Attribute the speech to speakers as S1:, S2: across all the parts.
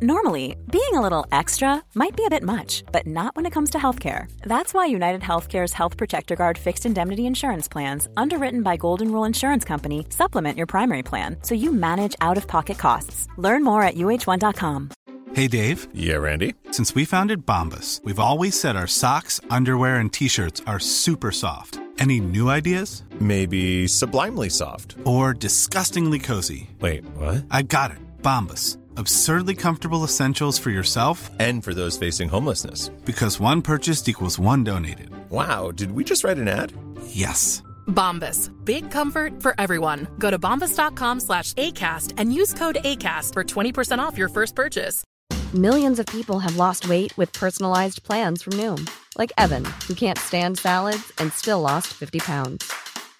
S1: Normally, being a little extra might be a bit much, but not when it comes to healthcare. That's why United Healthcare's Health Protector Guard fixed indemnity insurance plans, underwritten by Golden Rule Insurance Company, supplement your primary plan so you manage out of pocket costs. Learn more at uh1.com.
S2: Hey, Dave.
S3: Yeah, Randy.
S2: Since we founded Bombus, we've always said our socks, underwear, and t shirts are super soft. Any new ideas?
S3: Maybe sublimely soft.
S2: Or disgustingly cozy.
S3: Wait, what?
S2: I got it. Bombus absurdly comfortable essentials for yourself
S3: and for those facing homelessness.
S2: Because one purchased equals one donated.
S3: Wow, did we just write an ad?
S2: Yes.
S4: Bombas. Big comfort for everyone. Go to bombas.com slash ACAST and use code ACAST for 20% off your first purchase.
S5: Millions of people have lost weight with personalized plans from Noom. Like Evan, who can't stand salads and still lost 50 pounds.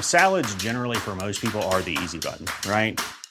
S6: Salads generally for most people are the easy button, right?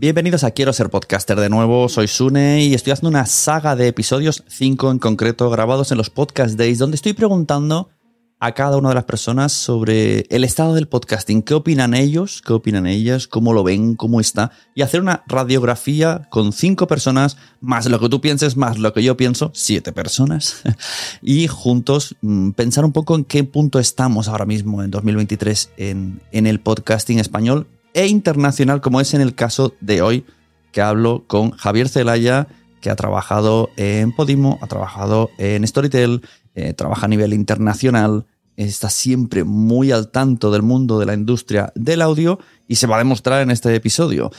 S7: Bienvenidos a Quiero ser podcaster de nuevo, soy Sune y estoy haciendo una saga de episodios, cinco en concreto, grabados en los Podcast Days, donde estoy preguntando a cada una de las personas sobre el estado del podcasting, qué opinan ellos, qué opinan ellas, cómo lo ven, cómo está, y hacer una radiografía con cinco personas, más lo que tú pienses, más lo que yo pienso, siete personas, y juntos mm, pensar un poco en qué punto estamos ahora mismo en 2023 en, en el podcasting español e internacional, como es en el caso de hoy, que hablo con Javier Celaya, que ha trabajado en Podimo, ha trabajado en Storytel, eh, trabaja a nivel internacional, está siempre muy al tanto del mundo de la industria del audio y se va a demostrar en este episodio.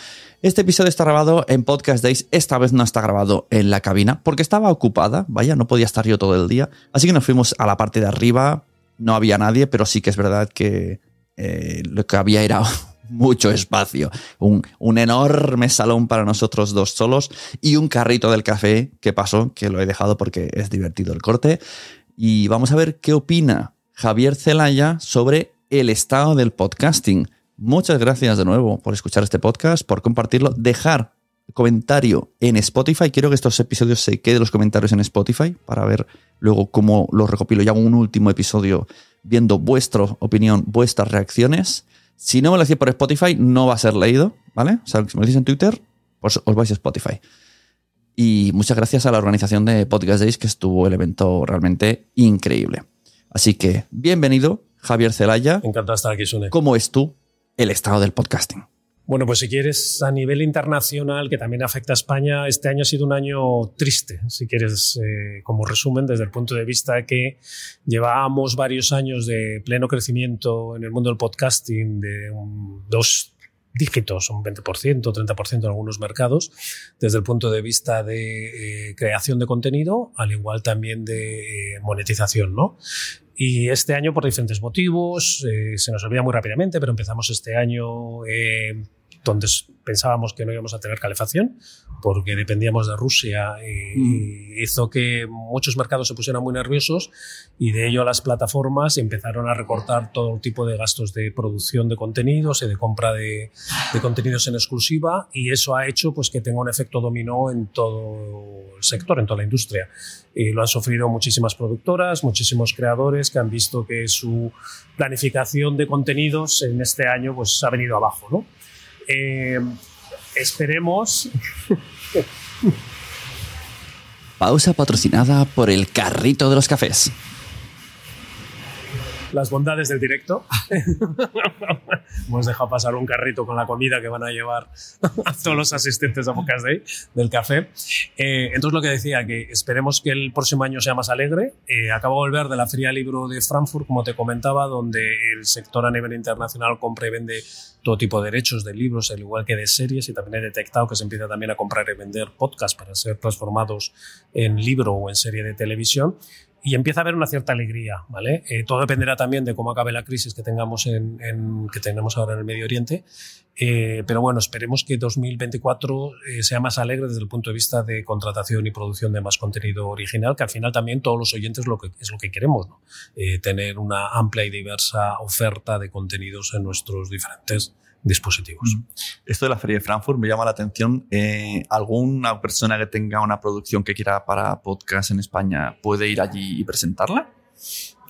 S7: Este episodio está grabado en Podcast Days, esta vez no está grabado en la cabina porque estaba ocupada, vaya, no podía estar yo todo el día, así que nos fuimos a la parte de arriba, no había nadie, pero sí que es verdad que eh, lo que había era mucho espacio, un, un, enorme salón para nosotros dos solos y un carrito del café que pasó, que lo he dejado porque es divertido el corte. Y vamos a ver qué opina Javier Celaya sobre el estado del podcasting. Muchas gracias de nuevo por escuchar este podcast, por compartirlo, dejar comentario en Spotify. Quiero que estos episodios se queden los comentarios en Spotify para ver luego cómo los recopilo. Y hago un último episodio viendo vuestra opinión, vuestras reacciones. Si no me lo decís por Spotify, no va a ser leído, ¿vale? O sea, si me lo decís en Twitter, pues os vais a Spotify. Y muchas gracias a la organización de Podcast Days, que estuvo el evento realmente increíble. Así que, bienvenido, Javier Celaya.
S8: Encantado de estar aquí, Sune.
S7: ¿Cómo es tú el estado del podcasting?
S8: Bueno, pues si quieres, a nivel internacional, que también afecta a España, este año ha sido un año triste, si quieres, eh, como resumen, desde el punto de vista que llevábamos varios años de pleno crecimiento en el mundo del podcasting, de un, dos dígitos, un 20%, 30% en algunos mercados, desde el punto de vista de eh, creación de contenido, al igual también de eh, monetización, ¿no? Y este año, por diferentes motivos, eh, se nos olvida muy rápidamente, pero empezamos este año eh, donde pensábamos que no íbamos a tener calefacción porque dependíamos de Rusia y, mm. hizo que muchos mercados se pusieran muy nerviosos y de ello las plataformas empezaron a recortar todo tipo de gastos de producción de contenidos y de compra de, de contenidos en exclusiva y eso ha hecho pues que tenga un efecto dominó en todo el sector, en toda la industria. Y lo han sufrido muchísimas productoras, muchísimos creadores que han visto que su planificación de contenidos en este año pues ha venido abajo, ¿no? Eh, esperemos.
S7: Pausa patrocinada por el carrito de los cafés
S8: las bondades del directo. Hemos dejado pasar un carrito con la comida que van a llevar a todos los asistentes a Podcast Day del café. Eh, entonces, lo que decía, que esperemos que el próximo año sea más alegre. Eh, acabo de volver de la Feria Libro de Frankfurt, como te comentaba, donde el sector a nivel internacional compra y vende todo tipo de derechos de libros, al igual que de series, y también he detectado que se empieza también a comprar y vender podcasts para ser transformados en libro o en serie de televisión. Y empieza a haber una cierta alegría, ¿vale? Eh, todo dependerá también de cómo acabe la crisis que tengamos en, que tenemos ahora en el Medio Oriente, eh, pero bueno, esperemos que 2024 eh, sea más alegre desde el punto de vista de contratación y producción de más contenido original, que al final también todos los oyentes lo que, es lo que queremos, ¿no? tener una amplia y diversa oferta de contenidos en nuestros diferentes dispositivos.
S7: Esto de la Feria de Frankfurt me llama la atención. Eh, ¿Alguna persona que tenga una producción que quiera para podcast en España puede ir allí y presentarla?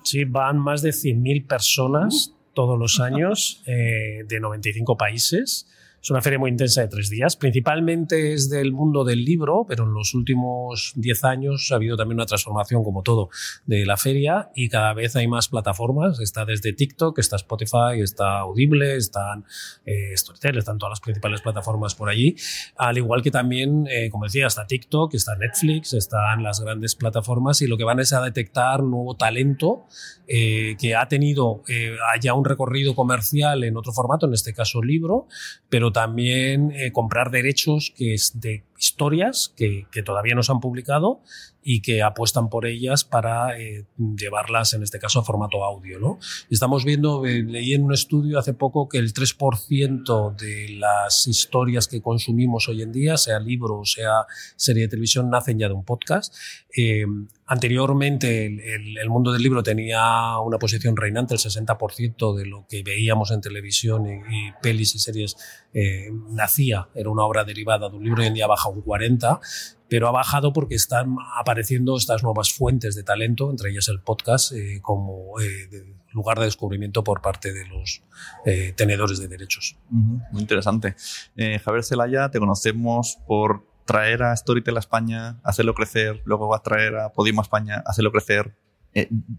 S8: Sí, van más de 100.000 personas todos los años eh, de 95 países es una feria muy intensa de tres días. Principalmente es del mundo del libro, pero en los últimos diez años ha habido también una transformación, como todo, de la feria y cada vez hay más plataformas. Está desde TikTok, está Spotify, está Audible, están eh, Storytel, están todas las principales plataformas por allí. Al igual que también, eh, como decía, está TikTok, está Netflix, están las grandes plataformas y lo que van es a detectar nuevo talento eh, que ha tenido eh, ya un recorrido comercial en otro formato, en este caso libro, pero también eh, comprar derechos que es de historias que, que, todavía no se han publicado y que apuestan por ellas para eh, llevarlas, en este caso, a formato audio. ¿no? Estamos viendo, eh, leí en un estudio hace poco que el 3% de las historias que consumimos hoy en día, sea libro o sea serie de televisión, nacen ya de un podcast. Eh, anteriormente el, el, mundo del libro tenía una posición reinante, el 60% de lo que veíamos en televisión y, y pelis y series nacía, era una obra derivada de un libro, hoy en día baja un 40% pero ha bajado porque están apareciendo estas nuevas fuentes de talento, entre ellas el podcast, eh, como eh, lugar de descubrimiento por parte de los eh, tenedores de derechos.
S7: Muy interesante. Javier Celaya, te conocemos por traer a Storytel a España, hacerlo crecer, luego va a traer a Podimo a España, hacerlo crecer.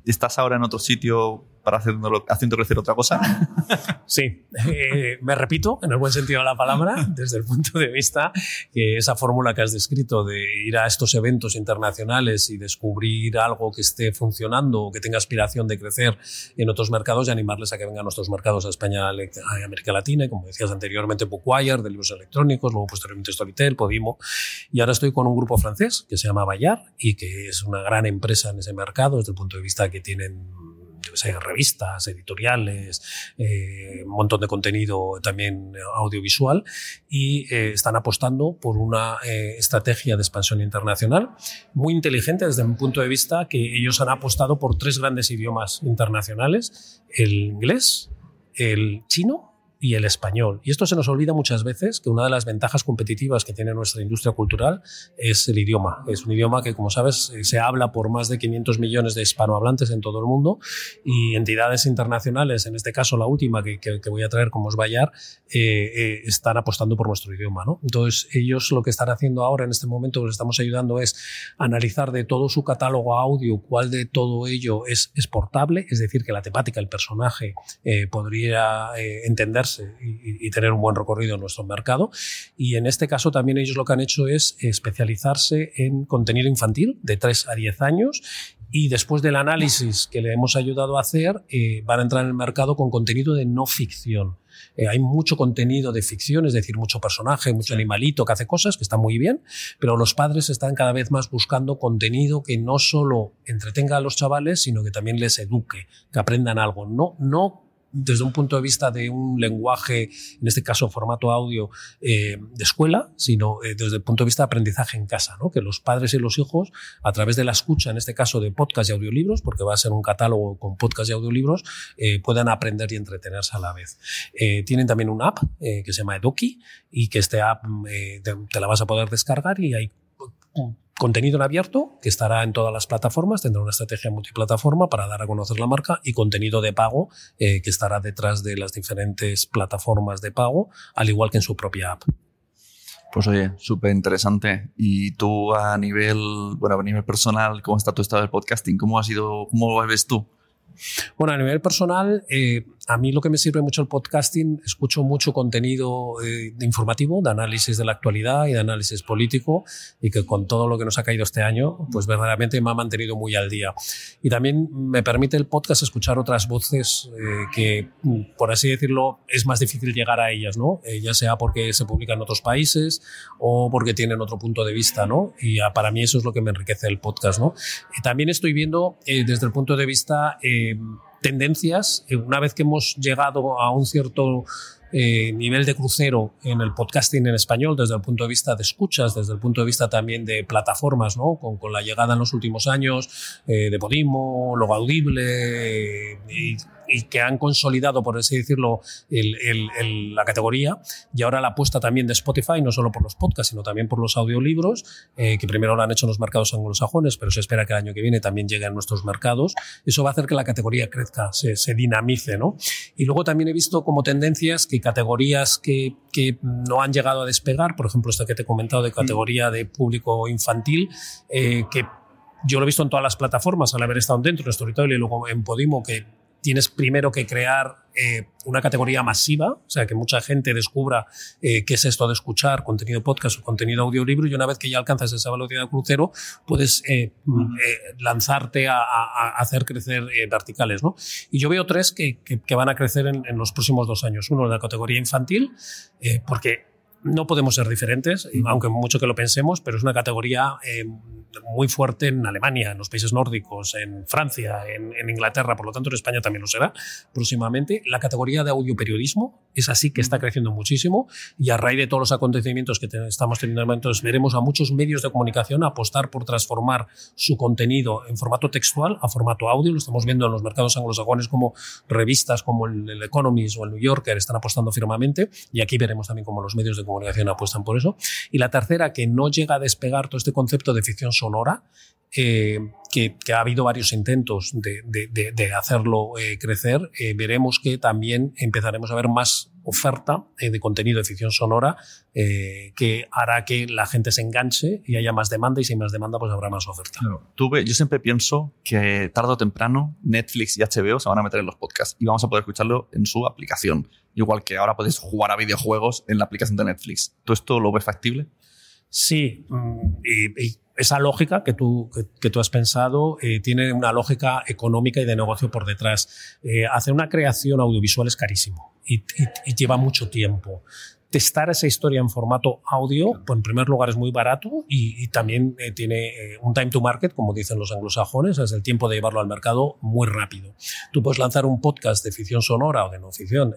S7: ¿Estás ahora en otro sitio para haciendo, haciendo crecer otra cosa?
S8: Sí, eh, me repito, en el buen sentido de la palabra, desde el punto de vista que esa fórmula que has descrito de ir a estos eventos internacionales y descubrir algo que esté funcionando o que tenga aspiración de crecer en otros mercados y animarles a que vengan a nuestros mercados a España, a América Latina, y como decías anteriormente, Bookwire, de libros electrónicos, luego posteriormente Storytel, Podimo, y ahora estoy con un grupo francés que se llama Bayard y que es una gran empresa en ese mercado desde el punto de vista que tienen revistas, editoriales, eh, un montón de contenido también audiovisual y eh, están apostando por una eh, estrategia de expansión internacional muy inteligente desde mi punto de vista que ellos han apostado por tres grandes idiomas internacionales, el inglés, el chino y el español. Y esto se nos olvida muchas veces, que una de las ventajas competitivas que tiene nuestra industria cultural es el idioma. Es un idioma que, como sabes, eh, se habla por más de 500 millones de hispanohablantes en todo el mundo y entidades internacionales, en este caso la última que, que, voy a traer como es Bayar, eh, eh, están apostando por nuestro idioma. ¿no? Entonces, ellos lo que están haciendo ahora en este momento, les estamos ayudando es analizar de todo su catálogo audio cuál de todo ello es exportable, es decir, que la temática, el personaje podría entenderse y, tener un buen recorrido en nuestro mercado. Y en este caso también ellos lo que han hecho es especializarse en contenido infantil de 3 a 10 años y después del análisis que le hemos ayudado a hacer, eh, van a entrar en el mercado con contenido de no ficción. Eh, hay mucho contenido de ficción, es decir, mucho personaje, mucho animalito que hace cosas, que está muy bien, pero los padres están cada vez más buscando contenido que no solo entretenga a los chavales, sino que también les eduque, que aprendan algo. No, no desde un punto de vista de un lenguaje, en este caso formato audio, eh, de escuela, sino eh, desde el punto de vista de aprendizaje en casa, ¿no? que los padres y los hijos, a través de la escucha, en este caso de podcast y audiolibros, porque va a ser un catálogo con podcast y audiolibros, eh, puedan aprender y entretenerse a la vez. tienen también una app que se llama Edoki y que este app te la vas a poder descargar y hay contenido en abierto que estará en todas las plataformas, tendrá una estrategia multiplataforma para dar a conocer la marca y contenido de pago eh, que estará detrás de las diferentes plataformas de pago, al igual que en su propia app.
S7: Pues oye, súper interesante. Y tú a nivel, bueno, a nivel personal, ¿cómo está tu estado del podcasting? ¿Cómo ha sido, cómo lo ves tú?
S8: Bueno, a nivel personal, eh, a mí lo que me sirve mucho el podcasting, escucho mucho contenido eh, informativo, de análisis de la actualidad y de análisis político, y que con todo lo que nos ha caído este año, pues verdaderamente me ha mantenido muy al día. Y también me permite el podcast escuchar otras voces eh, que, por así decirlo, es más difícil llegar a ellas, ¿no? Eh, ya sea porque se publican en otros países o porque tienen otro punto de vista, ¿no? Y para mí eso es lo que me enriquece el podcast, ¿no? También estoy viendo desde el punto de vista tendencias, eh, una vez que hemos llegado a un cierto eh, nivel de crucero en el podcasting en español desde el punto de vista de escuchas, desde el punto de vista también de plataformas, ¿no? con, con la llegada en los últimos años eh, de Podimo, Logo Audible y y que han consolidado, por así decirlo, el, el, la categoría. Y ahora la apuesta también de Spotify, no solo por los podcasts, sino también por los audiolibros, eh, que primero lo han hecho en los mercados anglosajones, pero se espera que el año que viene también llegue a nuestros mercados. Eso va a hacer que la categoría crezca, se, se dinamice. ¿no? Y luego también he visto como tendencias que categorías que, que no han llegado a despegar, por ejemplo, esta que te he comentado de categoría de público infantil, eh, que yo lo he visto en todas las plataformas al haber estado dentro de Storytel y luego en Podimo, que tienes primero que crear eh, una categoría masiva, o sea, que mucha gente descubra eh, qué es esto de escuchar contenido podcast o contenido audiolibro y una vez que ya alcanzas esa velocidad de crucero, puedes eh, lanzarte a, hacer crecer verticales. ¿no? Y yo veo tres que, que, van a crecer en, en, los próximos dos años. Uno, la categoría infantil, porque no podemos ser diferentes, aunque mucho que lo pensemos, pero es una categoría eh, muy fuerte en Alemania, en los países nórdicos, en Francia, en, Inglaterra, por lo tanto en España también lo será próximamente. La categoría de audioperiodismo es así que está creciendo muchísimo y a raíz de todos los acontecimientos que estamos teniendo en momentos veremos a muchos medios de comunicación apostar por transformar su contenido en formato textual a formato audio. Lo estamos viendo en los mercados anglosajones como revistas como el, el Economist o el New Yorker están apostando firmemente y aquí veremos también como los medios de comunicación apuestan por eso. Y la tercera, que no llega a despegar todo este concepto de ficción sonora, eh, que, ha habido varios intentos de, hacerlo eh, crecer, eh, veremos que también empezaremos a ver más oferta de contenido de ficción sonora que hará que la gente se enganche y haya más demanda y si hay más demanda pues habrá más oferta.
S7: Tuve, yo siempre pienso que tarde o temprano Netflix y HBO se van a meter en los podcasts y vamos a poder escucharlo en su aplicación. Igual que ahora puedes jugar a videojuegos en la aplicación de Netflix. ¿Tú esto lo ves factible?
S8: Sí, mm, y, esa lógica que tú, que, tú has pensado eh, tiene una lógica económica y de negocio por detrás. Eh, hacer una creación audiovisual es carísimo y, lleva mucho tiempo testar esa historia en formato audio, pues en primer lugar es muy barato y, también eh, tiene un time to market, como dicen los anglosajones, es el tiempo de llevarlo al mercado muy rápido. Tú puedes lanzar un podcast de ficción sonora o de no ficción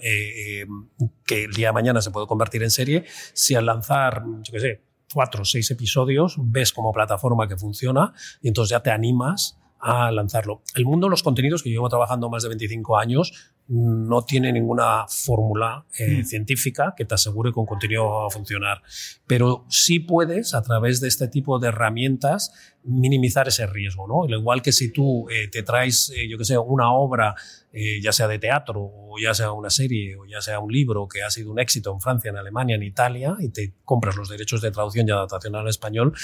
S8: que el día de mañana se puede convertir en serie si al lanzar, yo qué sé, cuatro o seis episodios, ves como plataforma que funciona y entonces ya te animas a lanzarlo. El mundo de los contenidos, que llevo trabajando más de 25 años, no tiene ninguna fórmula eh, mm. científica que te asegure que un contenido va a funcionar. Pero sí puedes, a través de este tipo de herramientas, minimizar ese riesgo. ¿no? Al igual que si tú eh, te traes, eh, yo que sé, una obra, ya sea de teatro, o ya sea una serie, o ya sea un libro que ha sido un éxito en Francia, en Alemania, en Italia, y te compras los derechos de traducción y adaptación al español,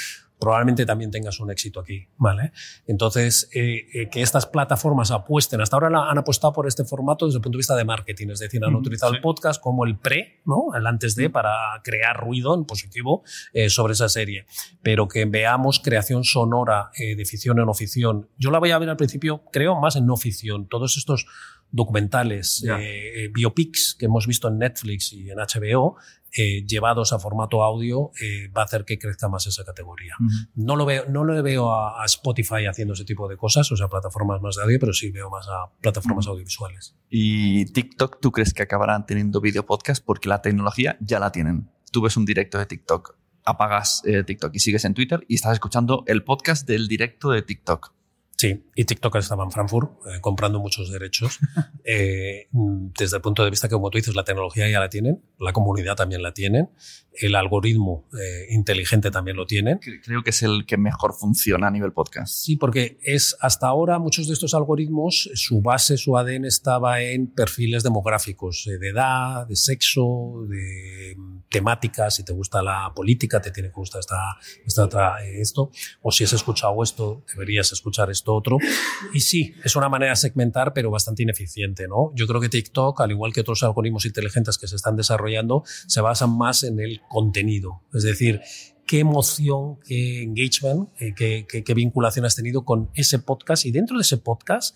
S8: probablemente también tengas un éxito aquí, ¿vale? Entonces, eh, eh, que estas plataformas apuesten, hasta ahora han apostado por este formato desde el punto de vista de marketing, es decir, han utilizado el podcast como el pre, ¿no? El antes de, para crear ruido en positivo eh, sobre esa serie. Pero que veamos creación sonora de ficción en no ficción. Yo la voy a ver al principio, creo, más en no ficción. Todos estos documentales, eh, biopics que hemos visto en Netflix y en HBO, eh, llevados a formato audio, eh, va a hacer que crezca más esa categoría. No lo veo, no lo veo a, Spotify haciendo ese tipo de cosas, o sea, plataformas más de audio, pero sí veo más a plataformas audiovisuales.
S7: ¿Y TikTok tú crees que acabarán teniendo video podcast? Porque la tecnología ya la tienen. Tú ves un directo de TikTok, apagas TikTok y sigues en Twitter y estás escuchando el podcast del directo de TikTok.
S8: Sí, y TikTok estaba en Frankfurt eh, comprando muchos derechos. Eh, desde el punto de vista que, como tú dices, la tecnología ya la tienen, la comunidad también la tienen, el algoritmo eh, inteligente también lo tienen.
S7: Creo que es el que mejor funciona a nivel podcast.
S8: Sí, porque es hasta ahora muchos de estos algoritmos, su base, su ADN estaba en perfiles demográficos, de edad, de sexo, de temáticas, si te gusta la política, te tiene que gustar esta, esta otra, esto, o si has escuchado esto, deberías escuchar esto otro. Y sí, es una manera de segmentar, pero bastante ineficiente. ¿no? Yo creo que TikTok, al igual que otros algoritmos inteligentes que se están desarrollando, se basan más en el contenido. Es decir, qué emoción, qué engagement, eh, qué, qué, qué, vinculación has tenido con ese podcast y dentro de ese podcast,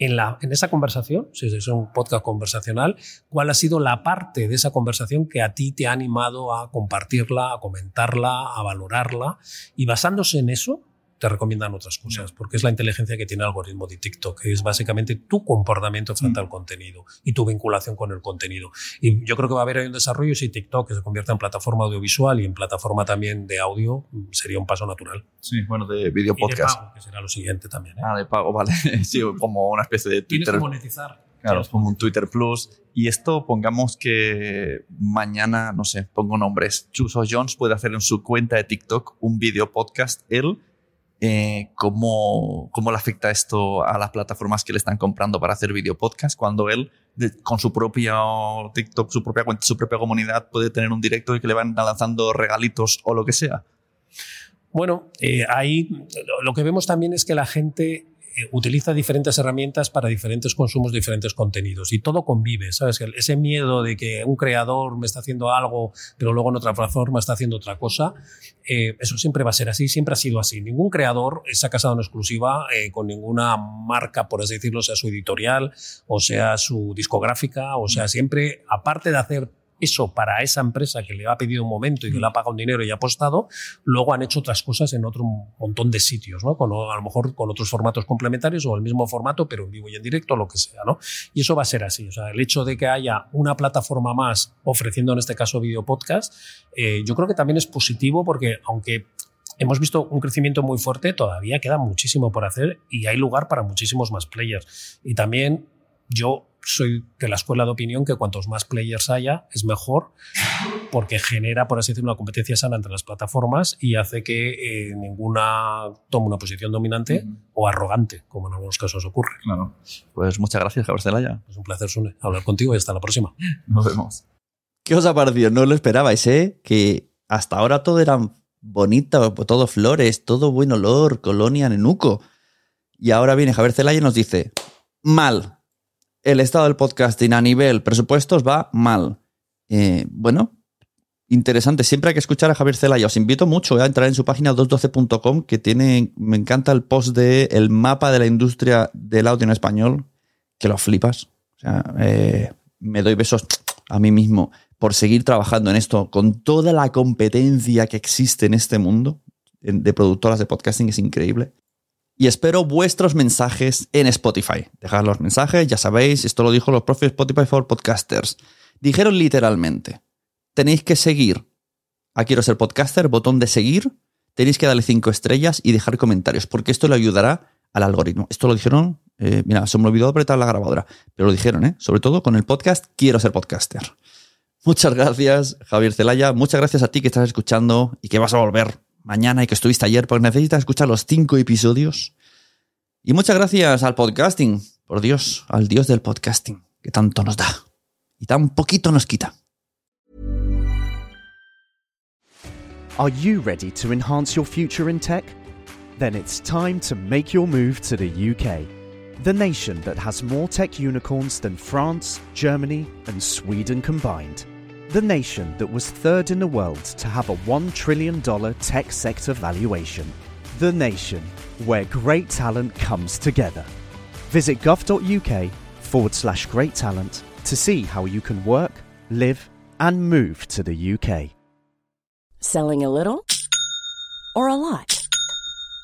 S8: en, la, en esa conversación, si es un podcast conversacional, cuál ha sido la parte de esa conversación que a ti te ha animado a compartirla, a comentarla, a valorarla y basándose en eso, te recomiendan otras cosas, porque es la inteligencia que tiene el algoritmo de TikTok, que es básicamente tu comportamiento frente mm. al contenido y tu vinculación con el contenido. Y yo creo que va a haber ahí un desarrollo si TikTok se convierta en plataforma audiovisual y en plataforma también de audio, sería un paso natural.
S7: Sí, bueno, de video podcast.
S8: que será lo siguiente también. ¿eh?
S7: Ah, de pago, vale. sí, como una especie de Twitter.
S8: Tienes que monetizar.
S7: Claro, como un Twitter Plus. Y esto, pongamos que mañana, no sé, pongo nombres. Chuso Jones puede hacer en su cuenta de TikTok un video podcast, él eh, cómo, cómo le afecta esto a las plataformas que le están comprando para hacer video podcast cuando él con su propia TikTok, su propia cuenta, su propia comunidad puede tener un directo y que le van lanzando regalitos o lo que sea.
S8: Bueno, eh, ahí lo que vemos también es que la gente utiliza diferentes herramientas para diferentes consumos, diferentes contenidos y todo convive, ¿sabes? Ese miedo de que un creador me está haciendo algo, pero luego en otra plataforma está haciendo otra cosa, eh, eso siempre va a ser así, siempre ha sido así. Ningún creador se ha casado en exclusiva eh, con ninguna marca, por así decirlo, sea su editorial o sea su discográfica, o sea, siempre, aparte de hacer eso para esa empresa que le ha pedido un momento y que le ha pagado un dinero y ha apostado, luego han hecho otras cosas en otro montón de sitios, ¿no? Con, a lo mejor con otros formatos complementarios o el mismo formato, pero en vivo y en directo, lo que sea, ¿no? Y eso va a ser así. O sea, el hecho de que haya una plataforma más ofreciendo en este caso video podcast, eh, yo creo que también es positivo porque aunque hemos visto un crecimiento muy fuerte, todavía queda muchísimo por hacer y hay lugar para muchísimos más players. Y también yo soy de la escuela de opinión que cuantos más players haya es mejor porque genera, por así decirlo, una competencia sana entre las plataformas y hace que eh, ninguna tome una posición dominante o arrogante, como en algunos casos ocurre.
S7: Claro. Pues muchas gracias, Javier Celaya.
S8: Es un placer, Sune, hablar contigo y hasta la próxima.
S7: Nos vemos. ¿Qué os ha parecido? No lo esperabais, ¿eh? Que hasta ahora todo era bonito, todo flores, todo buen olor, colonia, nenuco. Y ahora viene Javier Celaya y nos dice, mal, el estado del podcasting a nivel presupuestos va mal. Eh, bueno, interesante. Siempre hay que escuchar a Javier Celaya. Os invito mucho a entrar en su página 212.com, que tiene, me encanta el post de el mapa de la industria del audio en español, que lo flipas. O sea, eh, me doy besos a mí mismo por seguir trabajando en esto con toda la competencia que existe en este mundo de productoras de podcasting. Es increíble y espero vuestros mensajes en Spotify. Dejad los mensajes, ya sabéis, esto lo dijo los propios Spotify for Podcasters. Dijeron literalmente, tenéis que seguir a Quiero ser podcaster, botón de seguir, tenéis que darle cinco estrellas y dejar comentarios, porque esto le ayudará al algoritmo. Esto lo dijeron, eh, mira, se me olvidó apretar la grabadora, pero lo dijeron, ¿eh? sobre todo con el podcast Quiero ser podcaster. Muchas gracias, Javier Celaya. Muchas gracias a ti que estás escuchando y que vas a volver mañana y que estuviste ayer, porque necesitas escuchar los cinco episodios. Y muchas gracias al podcasting, por Dios, al Dios del podcasting, que tanto nos da y tan poquito nos quita.
S9: Are you ready to enhance your future in tech? Then it's time to make your move to the UK, the nation that has more tech unicorns than France, Germany, and Sweden combined. The nation that was third in the world to have a $1 trillion tech sector valuation. The nation where great talent comes together. Visit gov.uk forward slash great talent to see how you can work, live, and move to the UK.
S10: Selling a little or a lot?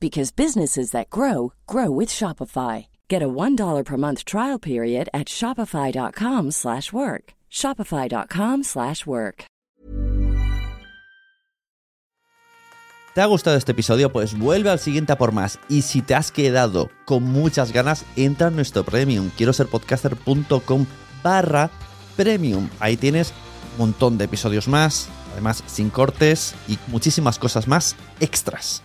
S10: because businesses that grow grow with Shopify. Get a $1 per month trial period at shopify.com/work. shopify.com/work.
S7: ¿Te ha gustado este episodio? Pues vuelve al siguiente a por más. Y si te has quedado con muchas ganas, entra en nuestro premium. Quiero ser podcaster.com barra premium. Ahí tienes un montón de episodios más, además sin cortes y muchísimas cosas más extras.